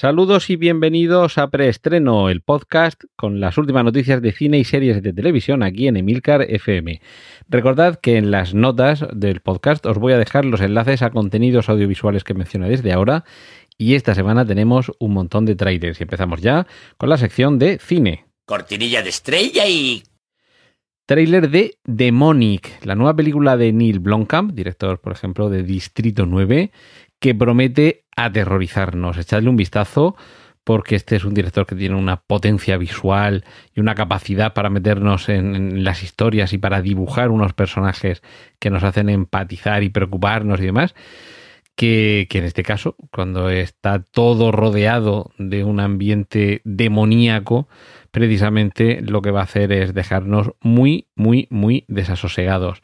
Saludos y bienvenidos a Preestreno, el podcast con las últimas noticias de cine y series de televisión aquí en Emilcar FM. Recordad que en las notas del podcast os voy a dejar los enlaces a contenidos audiovisuales que mencioné desde ahora y esta semana tenemos un montón de trailers y empezamos ya con la sección de cine. Cortinilla de estrella y... Trailer de Demonic, la nueva película de Neil Blomkamp, director, por ejemplo, de Distrito 9, que promete aterrorizarnos. Echadle un vistazo porque este es un director que tiene una potencia visual y una capacidad para meternos en, las historias y para dibujar unos personajes que nos hacen empatizar y preocuparnos y demás. Que en este caso, cuando está todo rodeado de un ambiente demoníaco, precisamente lo que va a hacer es dejarnos muy, muy, muy desasosegados.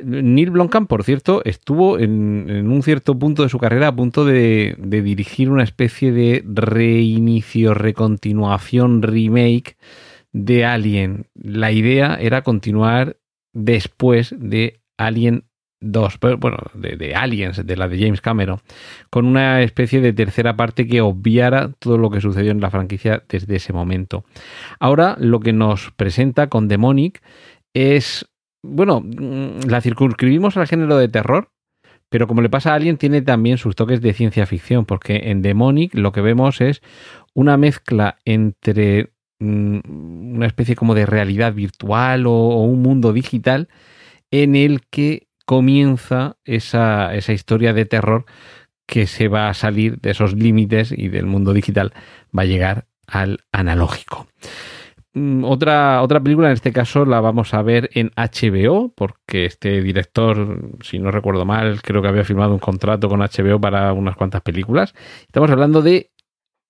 Neil Blomkamp, por cierto, estuvo en, un cierto punto de su carrera a punto de, de, dirigir una especie de reinicio, recontinuación, remake de Alien. La idea era continuar después de Alien 2, bueno, de, de, Aliens, de la de James Cameron, con una especie de tercera parte que obviara todo lo que sucedió en la franquicia desde ese momento. Ahora lo que nos presenta con Demonic es bueno, mm, la circunscribimos al género de terror, pero como le pasa a alguien, tiene también sus toques de ciencia ficción, porque en Demonic lo que vemos es una mezcla entre mm, una especie como de realidad virtual o, o, un mundo digital en el que comienza esa, esa historia de terror que se va a salir de esos límites y del mundo digital va a llegar al analógico. Mm, otra, otra película, en este caso, la vamos a ver en HBO, porque este director, si no recuerdo mal, creo que había firmado un contrato con HBO para unas cuantas películas. Estamos hablando de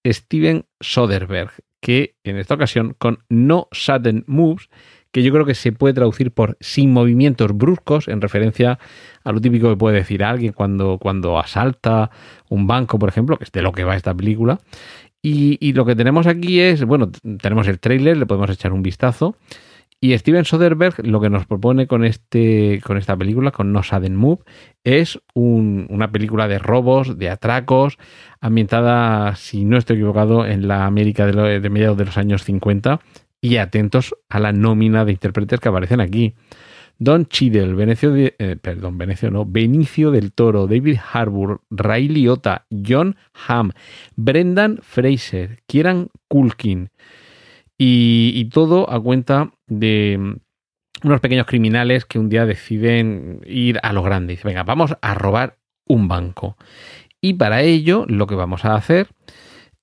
Steven Soderbergh, que en esta ocasión con No Sudden Moves, que yo creo que se puede traducir por sin movimientos bruscos, en referencia a lo típico que puede decir alguien cuando, cuando asalta un banco, por ejemplo, que es de lo que va esta película. Y, y, lo que tenemos aquí es, bueno, tenemos el tráiler, le podemos echar un vistazo. Y Steven Soderbergh lo que nos propone con, este, con esta película, con No Sudden Move, es un, una película de robos, de atracos, ambientada, si no estoy equivocado, en la América de, de mediados de los años 50. Y atentos a la nómina de intérpretes que aparecen aquí. Don Cheadle, Venecio de, eh, perdón, Venecio no, Benicio del Toro, David Harbour, Ray Liotta, John Hamm, Brendan Fraser, Kieran Culkin y, todo a cuenta de mm, unos pequeños criminales que un día deciden ir a lo grande. Dice, venga, vamos a robar un banco. Y para ello lo que vamos a hacer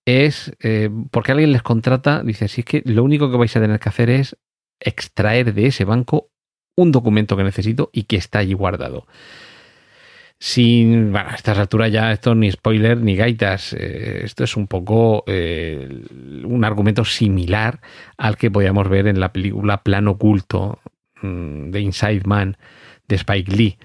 es, eh, porque alguien les contrata, dice, si es que lo único que vais a tener que hacer es extraer de ese banco un documento que necesito y que está allí guardado. Sin, a estas alturas ya esto ni spoiler ni gaitas, eh, esto es un poco eh, un argumento similar al que podíamos ver en la película Plano Oculto mmm, de Inside Man de Spike Lee.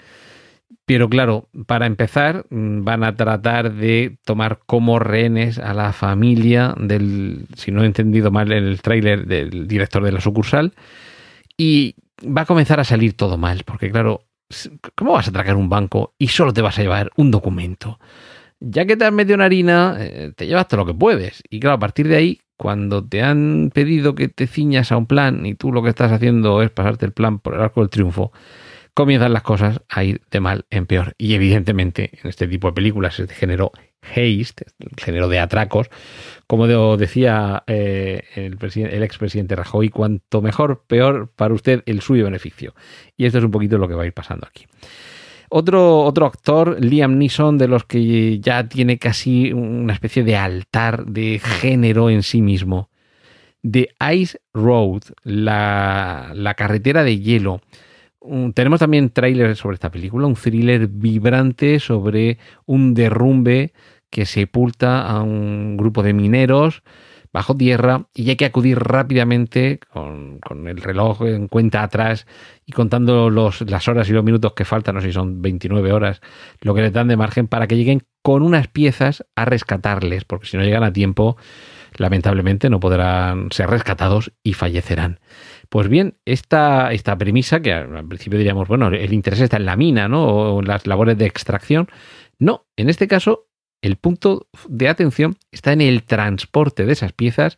Pero claro, para empezar, van a tratar de tomar como rehenes a la familia del, si no he entendido mal en el tráiler, del director de la sucursal. Y va a comenzar a salir todo mal, porque claro, ¿cómo vas a atracar un banco y solo te vas a llevar un documento? Ya que te has metido en harina, eh, te llevas todo lo que puedes. Y claro, a partir de ahí, cuando te han pedido que te ciñas a un plan y tú lo que estás haciendo es pasarte el plan por el arco del triunfo, comienzan las cosas a ir de mal en peor. Y evidentemente, en este tipo de películas, este género haste, el género de atracos, como decía eh, el, el expresidente Rajoy, cuanto mejor, peor para usted el suyo beneficio. Y esto es un poquito lo que va a ir pasando aquí. Otro, otro actor, Liam Neeson, de los que ya tiene casi una especie de altar de género en sí mismo. The Ice Road, la, la carretera de hielo tenemos también trailers sobre esta película, un thriller vibrante sobre un derrumbe que sepulta a un grupo de mineros. bajo tierra y hay que acudir rápidamente con, con el reloj en cuenta atrás y contando los, las horas y los minutos que faltan, no sé si son 29 horas, lo que les dan de margen para que lleguen con unas piezas a rescatarles, porque si no llegan a tiempo, lamentablemente no podrán ser rescatados y fallecerán. Pues bien, esta, esta premisa, que al principio diríamos, bueno, el interés está en la mina, ¿no? O en las labores de extracción. No, en este caso, el punto de atención está en el transporte de esas piezas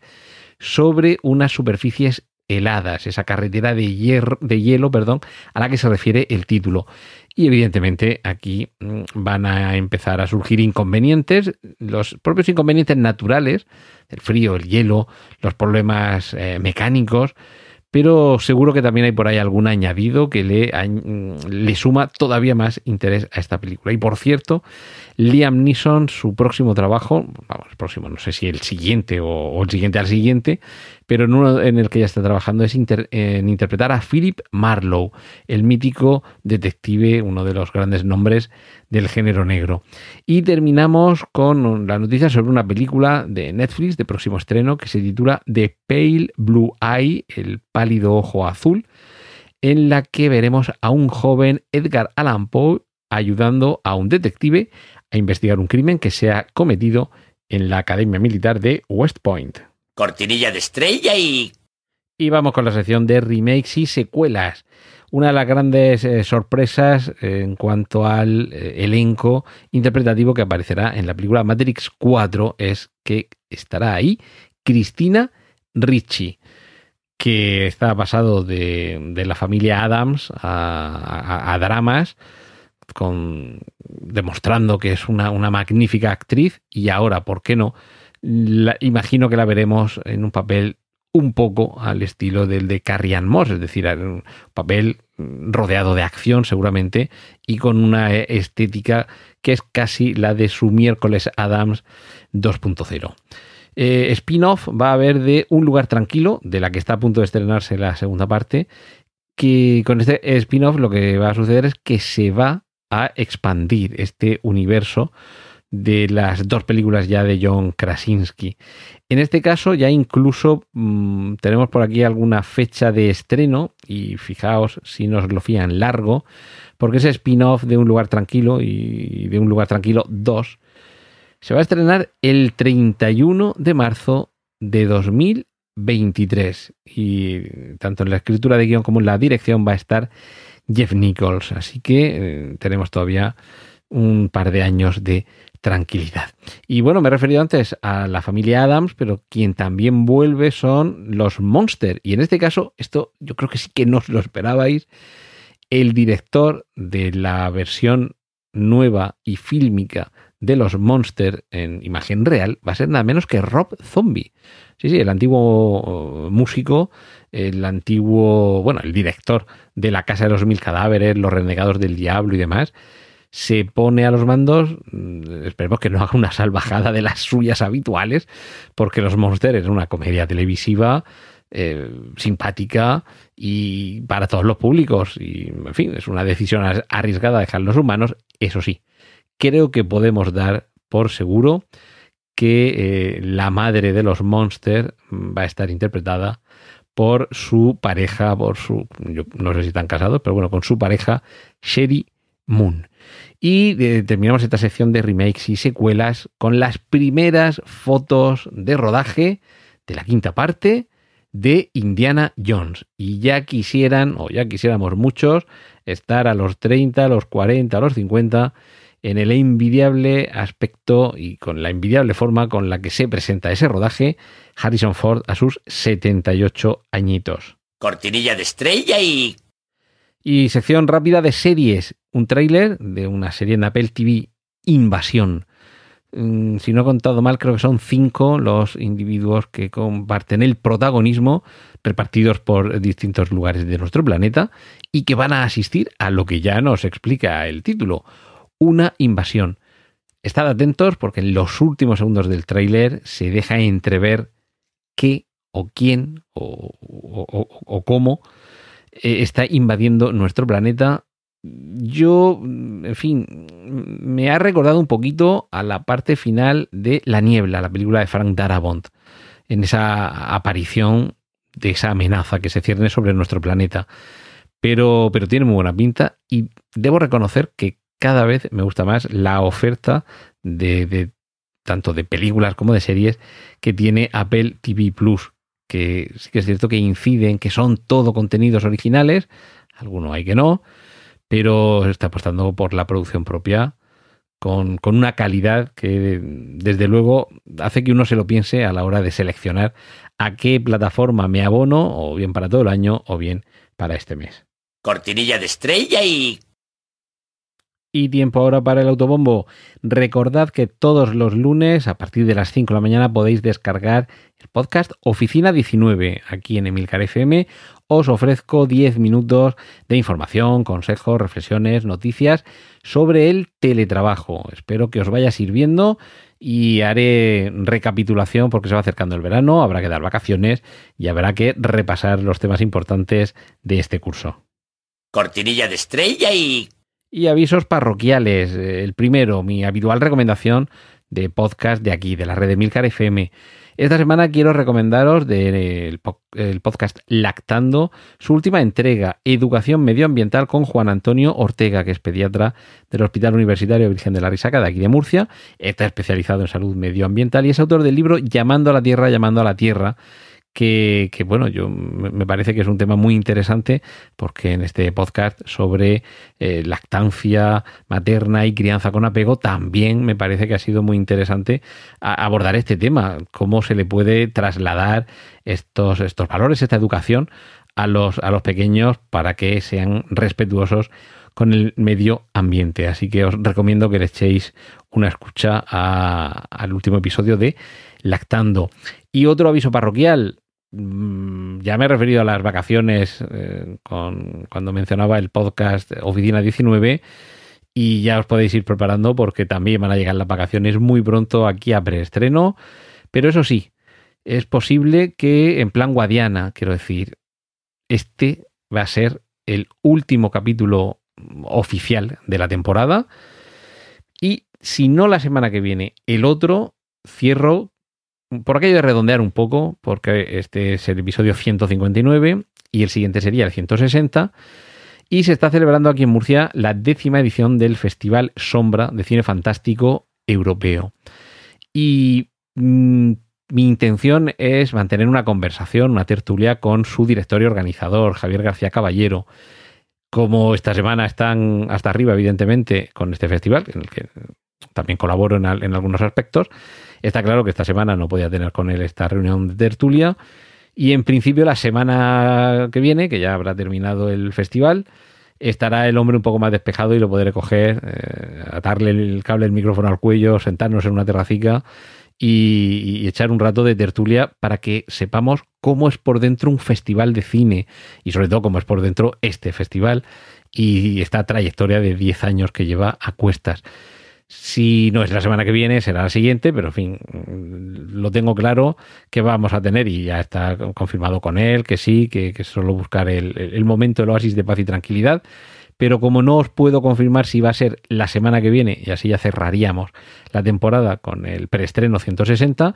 sobre unas superficies heladas, esa carretera de, hierro, de hielo perdón, a la que se refiere el título. Y evidentemente aquí mm, van a empezar a surgir inconvenientes, los propios inconvenientes naturales, el frío, el hielo, los problemas eh, mecánicos, pero seguro que también hay por ahí algún añadido que le, le, suma todavía más interés a esta película. Y por cierto, Liam Neeson, su próximo trabajo, vamos, próximo, no sé si el siguiente o, o el siguiente al siguiente, pero en uno en el que ya está trabajando es en interpretar a Philip Marlowe, el mítico detective, uno de los grandes nombres del género negro. Y terminamos con la noticia sobre una película de Netflix de próximo estreno que se titula The Pale Blue Eye, el pálido ojo azul, en la que veremos a un joven Edgar Allan Poe ayudando a un detective a investigar un crimen que se ha cometido en la Academia Militar de West Point cortinilla de estrella y... Y vamos con la sección de remakes y secuelas. Una de las grandes eh, sorpresas eh, en cuanto al eh, elenco interpretativo que aparecerá en la película Matrix 4 es que estará ahí Cristina Ricci, que está pasado de, de la familia Adams a, a, dramas, con, demostrando que es una, una magnífica actriz y ahora, ¿por qué no? Imagino que la veremos en un papel un poco al estilo del de Carrie Ann Moss, es decir, un papel rodeado de acción seguramente y con una estética que es casi la de su miércoles Adams 2.0. Eh, spin-off va a haber de Un lugar tranquilo, de la que está a punto de estrenarse la segunda parte, que con este spin-off lo que va a suceder es que se va a expandir este universo de las dos películas ya de John Krasinski. En este caso ya incluso mmm, tenemos por aquí alguna fecha de estreno y fijaos si nos lo fían largo, porque ese spin-off de Un lugar tranquilo y de Un lugar tranquilo 2 se va a estrenar el 31 de marzo de 2023 y tanto en la escritura de guion como en la dirección va a estar Jeff Nichols, así que eh, tenemos todavía un par de años de tranquilidad. Y bueno, me he referido antes a la familia Adams, pero quien también vuelve son los Monster. Y en este caso, esto yo creo que sí que no os lo esperabais. El director de la versión nueva y fílmica de los Monster en imagen real va a ser nada menos que Rob Zombie. Sí, sí, el antiguo músico, el antiguo, bueno, el director de La Casa de los Mil Cadáveres, Los Renegados del Diablo y demás se pone a los mandos, mm, esperemos que no haga una salvajada de las suyas habituales, porque Los Monsters es una comedia televisiva eh, simpática y para todos los públicos. Y, en fin, es una decisión arriesgada dejar los humanos. Eso sí, creo que podemos dar por seguro que eh, la madre de los Monsters va a estar interpretada por su pareja, por su, yo no sé si están casados, pero bueno, con su pareja, Sherry Moon. Y eh, terminamos esta sección de remakes y secuelas con las primeras fotos de rodaje de la quinta parte de Indiana Jones. Y ya quisieran, o ya quisiéramos muchos, estar a los 30, a los 40, a los 50 en el envidiable aspecto y con la envidiable forma con la que se presenta ese rodaje Harrison Ford a sus 78 añitos. Cortinilla de estrella y y sección rápida de series. Un tráiler de una serie en Apple TV, Invasión. Mm, si no he contado mal, creo que son cinco los individuos que comparten el protagonismo, repartidos por distintos lugares de nuestro planeta, y que van a asistir a lo que ya nos explica el título, una invasión. Estad atentos porque en los últimos segundos del tráiler se deja entrever qué o quién o, o, cómo está invadiendo nuestro planeta. Yo, en fin, me ha recordado un poquito a la parte final de La Niebla, la película de Frank Darabont. en esa aparición de esa amenaza que se cierne sobre nuestro planeta. Pero, pero tiene muy buena pinta y debo reconocer que cada vez me gusta más la oferta de, de tanto de películas como de series que tiene Apple TV Plus, que sí que es cierto que inciden, que son todo contenidos originales, algunos hay que no, pero está apostando por la producción propia con, con, una calidad que desde luego hace que uno se lo piense a la hora de seleccionar a qué plataforma me abono, o bien para todo el año, o bien para este mes. Cortinilla de estrella y... Y tiempo ahora para el autobombo. Recordad que todos los lunes a partir de las 5 de la mañana podéis descargar el podcast Oficina 19 aquí en Emilcar FM. Os ofrezco 10 minutos de información, consejos, reflexiones, noticias sobre el teletrabajo. Espero que os vaya sirviendo y haré recapitulación porque se va acercando el verano, habrá que dar vacaciones y habrá que repasar los temas importantes de este curso. Cortinilla de estrella y... Y avisos parroquiales. El primero, mi habitual recomendación de podcast de aquí, de la red de Milcar FM. Esta semana quiero recomendaros del el podcast Lactando, su última entrega, Educación Medioambiental con Juan Antonio Ortega, que es pediatra del Hospital Universitario Virgen de la Risaca de aquí de Murcia. Está especializado en salud medioambiental y es autor del libro Llamando a la Tierra, Llamando a la Tierra, que, bueno, yo me parece que es un tema muy interesante porque en este podcast sobre eh, lactancia materna y crianza con apego también me parece que ha sido muy interesante abordar este tema, cómo se le puede trasladar estos, estos valores, esta educación a los, a los pequeños para que sean respetuosos con el medio ambiente. Así que os recomiendo que le echéis una escucha a, al último episodio de Lactando. Y otro aviso parroquial, ya me he referido a las vacaciones eh, con, cuando mencionaba el podcast Oficina 19 y ya os podéis ir preparando porque también van a llegar las vacaciones muy pronto aquí a preestreno. Pero eso sí, es posible que en plan guadiana, quiero decir, este va a ser el último capítulo oficial de la temporada. Y si no la semana que viene, el otro, cierro por aquello de redondear un poco, porque este es el episodio 159 y el siguiente sería el 160, y se está celebrando aquí en Murcia la décima edición del Festival Sombra de Cine Fantástico Europeo. Y mm, mi intención es mantener una conversación, una tertulia con su director y organizador, Javier García Caballero. Como esta semana están hasta arriba, evidentemente, con este festival, en el que también colaboro en, en algunos aspectos, Está claro que esta semana no podía tener con él esta reunión de tertulia. Y en principio la semana que viene, que ya habrá terminado el festival, estará el hombre un poco más despejado y lo podré coger, eh, atarle el cable del micrófono al cuello, sentarnos en una terracica y, y, echar un rato de tertulia para que sepamos cómo es por dentro un festival de cine y sobre todo cómo es por dentro este festival y esta trayectoria de 10 años que lleva a cuestas. Si no es la semana que viene, será la siguiente, pero en fin, lo tengo claro que vamos a tener y ya está confirmado con él, que sí, que, solo buscar el, el momento del oasis de paz y tranquilidad. Pero como no os puedo confirmar si va a ser la semana que viene, y así ya cerraríamos la temporada con el preestreno 160,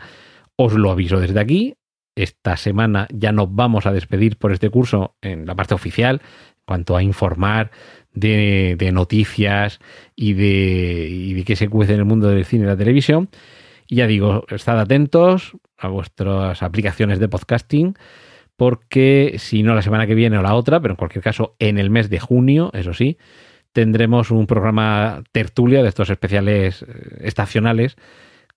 os lo aviso desde aquí. Esta semana ya nos vamos a despedir por este curso en la parte oficial, en cuanto a informar de, noticias y de, y de qué se cuece en el mundo del cine y la televisión. Y ya digo, estad atentos a vuestras aplicaciones de podcasting, porque si no la semana que viene o la otra, pero en cualquier caso en el mes de junio, eso sí, tendremos un programa tertulia de estos especiales eh, estacionales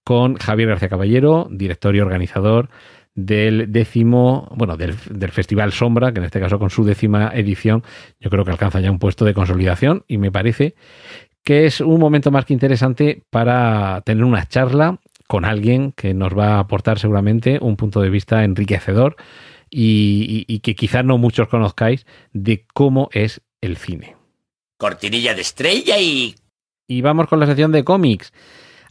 con Javier García Caballero, director y organizador del décimo, bueno, del, del, Festival Sombra, que en este caso con su décima edición, yo creo que alcanza ya un puesto de consolidación y me parece que es un momento más que interesante para tener una charla con alguien que nos va a aportar seguramente un punto de vista enriquecedor y, y, y que quizás no muchos conozcáis de cómo es el cine. Cortinilla de estrella y... Y vamos con la sección de cómics.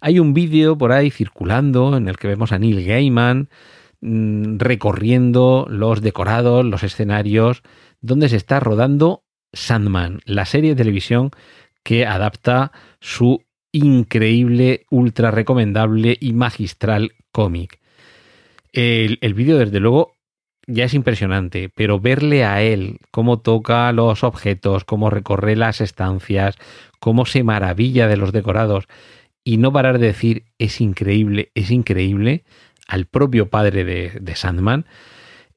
Hay un vídeo por ahí circulando en el que vemos a Neil Gaiman, Mm, recorriendo los decorados, los escenarios, donde se está rodando Sandman, la serie de televisión que adapta su increíble, ultra recomendable y magistral cómic. El, el vídeo, desde luego, ya es impresionante, pero verle a él, cómo toca los objetos, cómo recorre las estancias, cómo se maravilla de los decorados y no parar de decir es increíble, es increíble al propio padre de, de Sandman,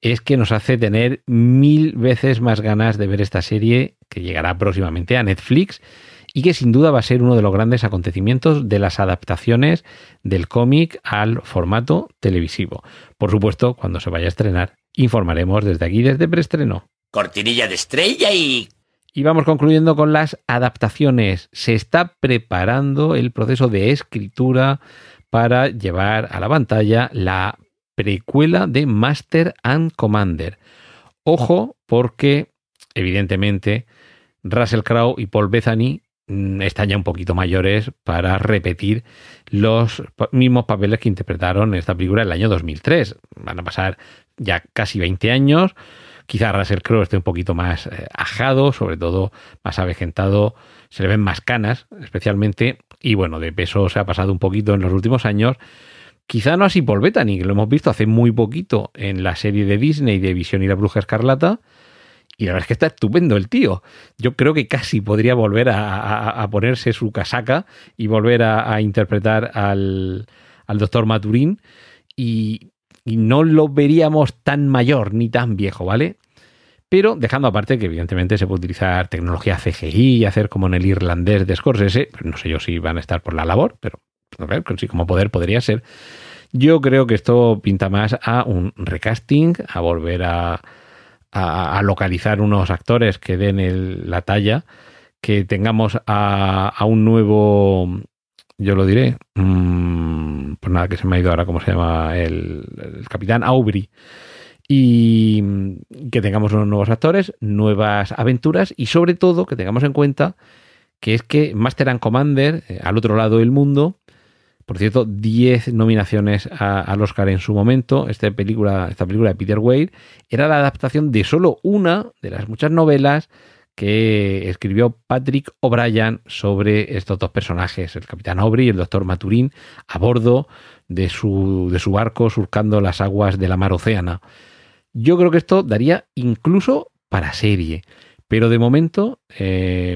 es que nos hace tener mil veces más ganas de ver esta serie que llegará próximamente a Netflix y que sin duda va a ser uno de los grandes acontecimientos de las adaptaciones del cómic al formato televisivo. Por supuesto, cuando se vaya a estrenar, informaremos desde aquí, desde preestreno. Cortinilla de estrella y... Y vamos concluyendo con las adaptaciones. Se está preparando el proceso de escritura para llevar a la pantalla la precuela de Master and Commander. Ojo, porque evidentemente Russell Crowe y Paul Bethany mm, están ya un poquito mayores para repetir los mismos papeles que interpretaron en esta película el año 2003. Van a pasar ya casi 20 años. Quizá Russell Crowe esté un poquito más eh, ajado, sobre todo más avejentado, se le ven más canas, especialmente, y bueno, de peso se ha pasado un poquito en los últimos años. Quizá no así Paul que lo hemos visto hace muy poquito en la serie de Disney de Visión y la Bruja Escarlata, y la verdad es que está estupendo el tío. Yo creo que casi podría volver a, ponerse su casaca y volver a, a interpretar al, al doctor Maturín. Y, y no lo veríamos tan mayor ni tan viejo, ¿vale? Pero dejando aparte que evidentemente se puede utilizar tecnología CGI y hacer como en el irlandés de Scorsese, no sé yo si van a estar por la labor, pero ver, sí, como poder podría ser. Yo creo que esto pinta más a un recasting, a volver a, localizar unos actores que den la talla, que tengamos a un nuevo yo lo diré. Mm, pues nada, que se me ha ido ahora cómo se llama el, capitán Aubrey. Y que tengamos unos nuevos actores, nuevas aventuras y sobre todo que tengamos en cuenta que es que Master and Commander, eh, al otro lado del mundo, por cierto, 10 nominaciones al Oscar en su momento. Esta película, esta película de Peter Weir era la adaptación de solo una de las muchas novelas que escribió Patrick O'Brien sobre estos dos personajes, el capitán Aubrey y el doctor Maturín, a bordo de su, de su barco surcando las aguas de la mar Océana. Yo creo que esto daría incluso para serie. Pero de momento, eh,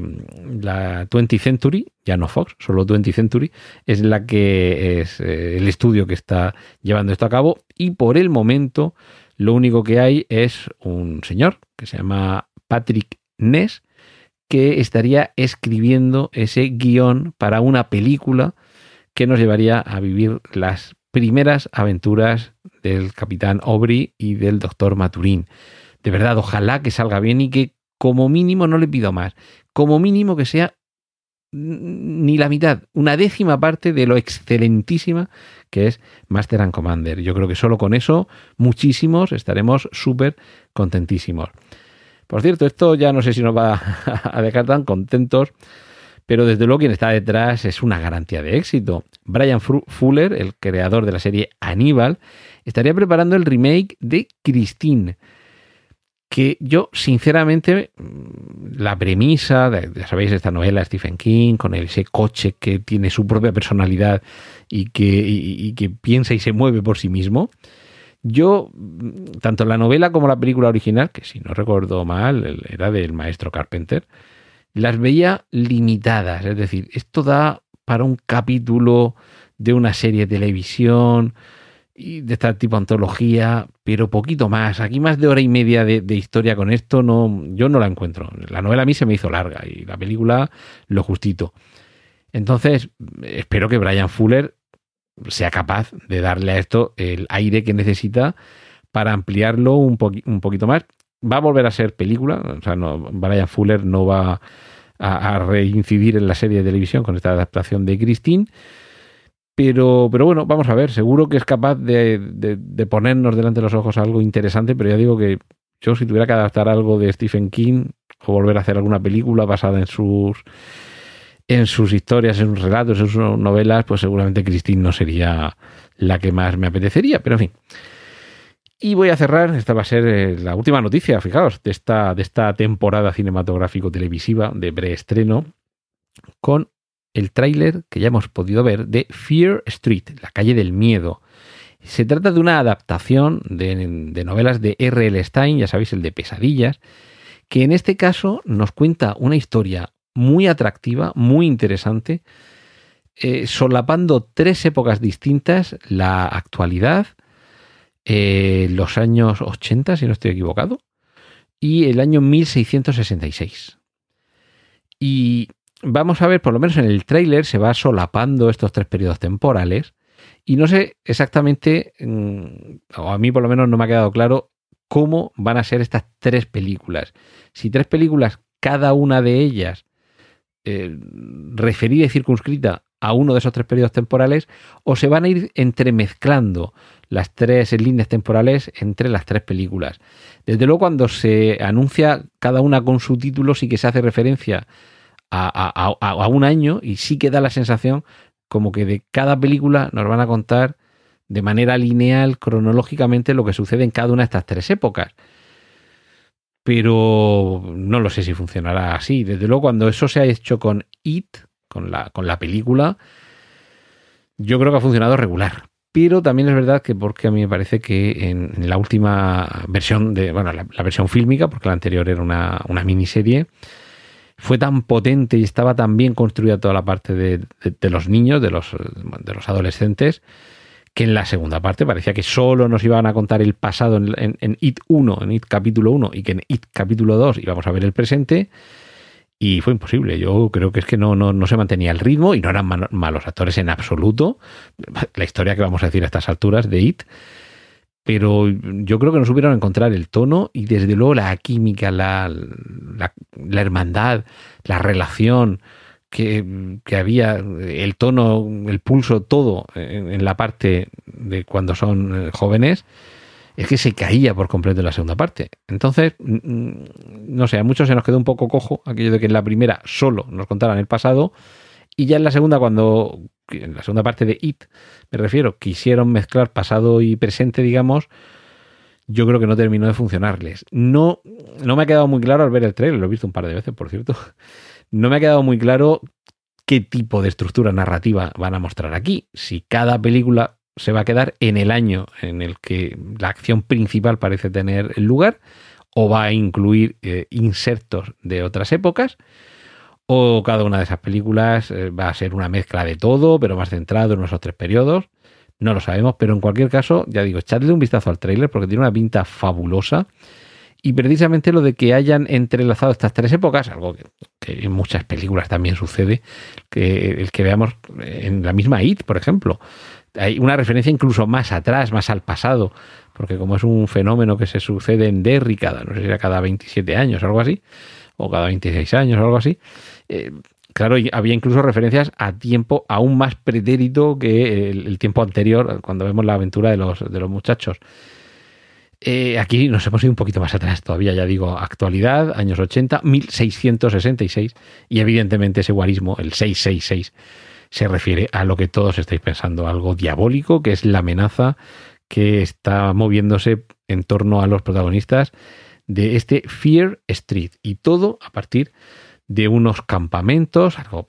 la 20th Century, ya no Fox, solo 20th Century, es la que es eh, el estudio que está llevando esto a cabo. Y por el momento, lo único que hay es un señor que se llama Patrick Ness, que estaría escribiendo ese guion para una película que nos llevaría a vivir las primeras aventuras del capitán Aubrey y del doctor Maturín. De verdad, ojalá que salga bien y que como mínimo no le pido más, como mínimo que sea ni la mitad, una décima parte de lo excelentísima que es Master and Commander. Yo creo que solo con eso muchísimos estaremos súper contentísimos. Por cierto, esto ya no sé si nos va a dejar tan contentos, pero desde luego quien está detrás es una garantía de éxito. Brian Fuller, el creador de la serie Aníbal, estaría preparando el remake de Christine que yo, sinceramente, la premisa, ya sabéis, esta novela Stephen King, con ese coche que tiene su propia personalidad y que piensa y se mueve por sí mismo, yo, tanto la novela como la película original, que si no recuerdo mal, era del maestro Carpenter, las veía limitadas. Es decir, esto da para un capítulo de una serie de televisión y de este tipo de antología, pero poquito más. Aquí más de hora y media de, de, historia con esto, no, yo no la encuentro. La novela a mí se me hizo larga y la película lo justito. Entonces, espero que Brian Fuller sea capaz de darle a esto el aire que necesita para ampliarlo un, un poquito más. Va a volver a ser película, o sea, no, Brian Fuller no va a, a, reincidir en la serie de televisión con esta adaptación de Christine. Pero, pero bueno, vamos a ver, seguro que es capaz de, de, de, ponernos delante de los ojos algo interesante, pero ya digo que yo si tuviera que adaptar algo de Stephen King o volver a hacer alguna película basada en sus en sus historias, en sus relatos, en sus novelas, pues seguramente Christine no sería la que más me apetecería, pero en fin. Y voy a cerrar, esta va a ser eh, la última noticia, fijaos, de esta, de esta temporada cinematográfico-televisiva de preestreno, con el tráiler que ya hemos podido ver de Fear Street, la calle del miedo. Se trata de una adaptación de, novelas de R.L. Stein, ya sabéis, el de Pesadillas, que en este caso nos cuenta una historia muy atractiva, muy interesante, eh, solapando tres épocas distintas, la actualidad, eh, los años 80, si no estoy equivocado, y el año 1666. Y vamos a ver, por lo menos en el tráiler se va solapando estos tres periodos temporales y no sé exactamente, mm, o a mí por lo menos no me ha quedado claro cómo van a ser estas tres películas. Si tres películas, cada una de ellas eh, referida y circunscrita a uno de esos tres periodos temporales, o se van a ir entremezclando las tres líneas temporales entre las tres películas. Desde luego, cuando se anuncia cada una con su título, sí que se hace referencia a, un año y sí que da la sensación como que de cada película nos van a contar de manera lineal, cronológicamente, lo que sucede en cada una de estas tres épocas. Pero no lo sé si funcionará así. Desde luego, cuando eso se ha hecho con It, con la, con la película, yo creo que ha funcionado regular. Pero también es verdad que porque a mí me parece que en, la última versión de, bueno, la, versión fílmica, porque la anterior era una, una, miniserie, fue tan potente y estaba tan bien construida toda la parte de, los niños, de los, de los adolescentes, que en la segunda parte parecía que solo nos iban a contar el pasado en, IT 1, en IT capítulo 1, y que en IT capítulo 2 íbamos a ver el presente y fue imposible. Yo creo que es que no, no, no se mantenía el ritmo y no eran malos actores en absoluto. La historia que vamos a decir a estas alturas de It. Pero yo creo que no supieron encontrar el tono y desde luego la química, la, la, hermandad, la relación que, que, había, el tono, el pulso, todo en, la parte de cuando son eh, jóvenes es que se caía por completo en la segunda parte. Entonces, no sé, a muchos se nos quedó un poco cojo aquello de que en la primera solo nos contaran el pasado y ya en la segunda, cuando, en la segunda parte de It, me refiero, quisieron mezclar pasado y presente, digamos, yo creo que no terminó de funcionarles. No, no me ha quedado muy claro al ver el trailer, lo he visto un par de veces, por cierto. No me ha quedado muy claro qué tipo de estructura narrativa van a mostrar aquí. Si cada película se va a quedar en el año en el que la acción principal parece tener lugar, o va a incluir eh, insertos de otras épocas, o cada una de esas películas eh, va a ser una mezcla de todo, pero más centrado en esos tres periodos. No lo sabemos, pero en cualquier caso, ya digo, echadle un vistazo al tráiler porque tiene una pinta fabulosa. Y precisamente lo de que hayan entrelazado estas tres épocas, algo que, en muchas películas también sucede, que el que veamos en la misma IT, por ejemplo, hay una referencia incluso más atrás, más al pasado, porque como es un fenómeno que se sucede en Derry cada, no sé si era cada 27 años o algo así, o cada 26 años o algo así, eh, claro, había incluso referencias a tiempo aún más pretérito que el, tiempo anterior, cuando vemos la aventura de los, de los muchachos. Eh, aquí nos hemos ido un poquito más atrás todavía, ya digo, actualidad, años 80, 1666, y evidentemente ese guarismo, el 666 se refiere a lo que todos estáis pensando, algo diabólico, que es la amenaza que está moviéndose en torno a los protagonistas de este Fear Street. Y todo a partir de unos campamentos, algo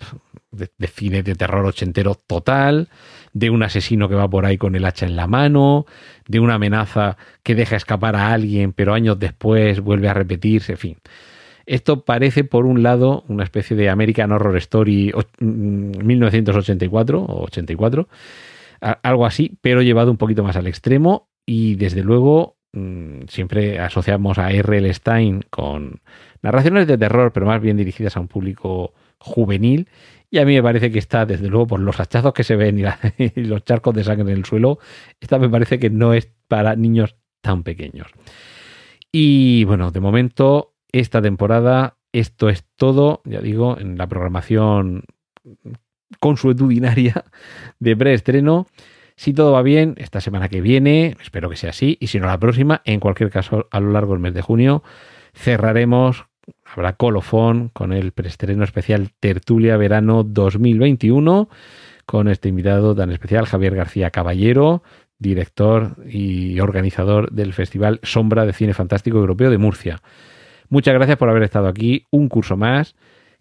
de, cine de terror ochentero total, de un asesino que va por ahí con el hacha en la mano, de una amenaza que deja escapar a alguien, pero años después vuelve a repetirse, en fin. Esto parece, por un lado, una especie de American Horror Story 1984 mm, o 84, algo así, pero llevado un poquito más al extremo y desde luego mm, siempre asociamos a R.L. Stein con narraciones de terror, pero más bien dirigidas a un público juvenil. Y a mí me parece que está, desde luego, por los hachazos que se ven y, y los charcos de sangre en el suelo, esta me parece que no es para niños tan pequeños. Y bueno, de momento esta temporada. Esto es todo, ya digo, en la programación consuetudinaria de preestreno. Si todo va bien, esta semana que viene, espero que sea así, y si no la próxima, en cualquier caso, a lo largo del mes de junio, cerraremos, habrá colofón con el preestreno especial Tertulia Verano 2021, con este invitado tan especial, Javier García Caballero, director y organizador del Festival Sombra de Cine Fantástico Europeo de Murcia. Muchas gracias por haber estado aquí, un curso más,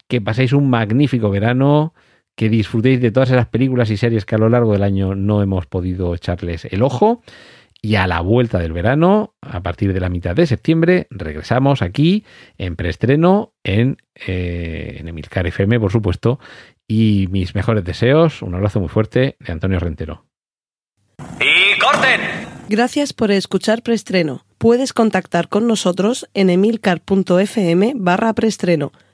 que paséis un magnífico verano, que disfrutéis de todas esas películas y series que a lo largo del año no hemos podido echarles el ojo. Y a la vuelta del verano, a partir de la mitad de septiembre, regresamos aquí en preestreno en, eh, en Emilcar FM, por supuesto. Y mis mejores deseos, un abrazo muy fuerte de Antonio Rentero. ¡Y corten! Gracias por escuchar Preestreno. Puedes contactar con nosotros en emilcar.fm barra preestreno,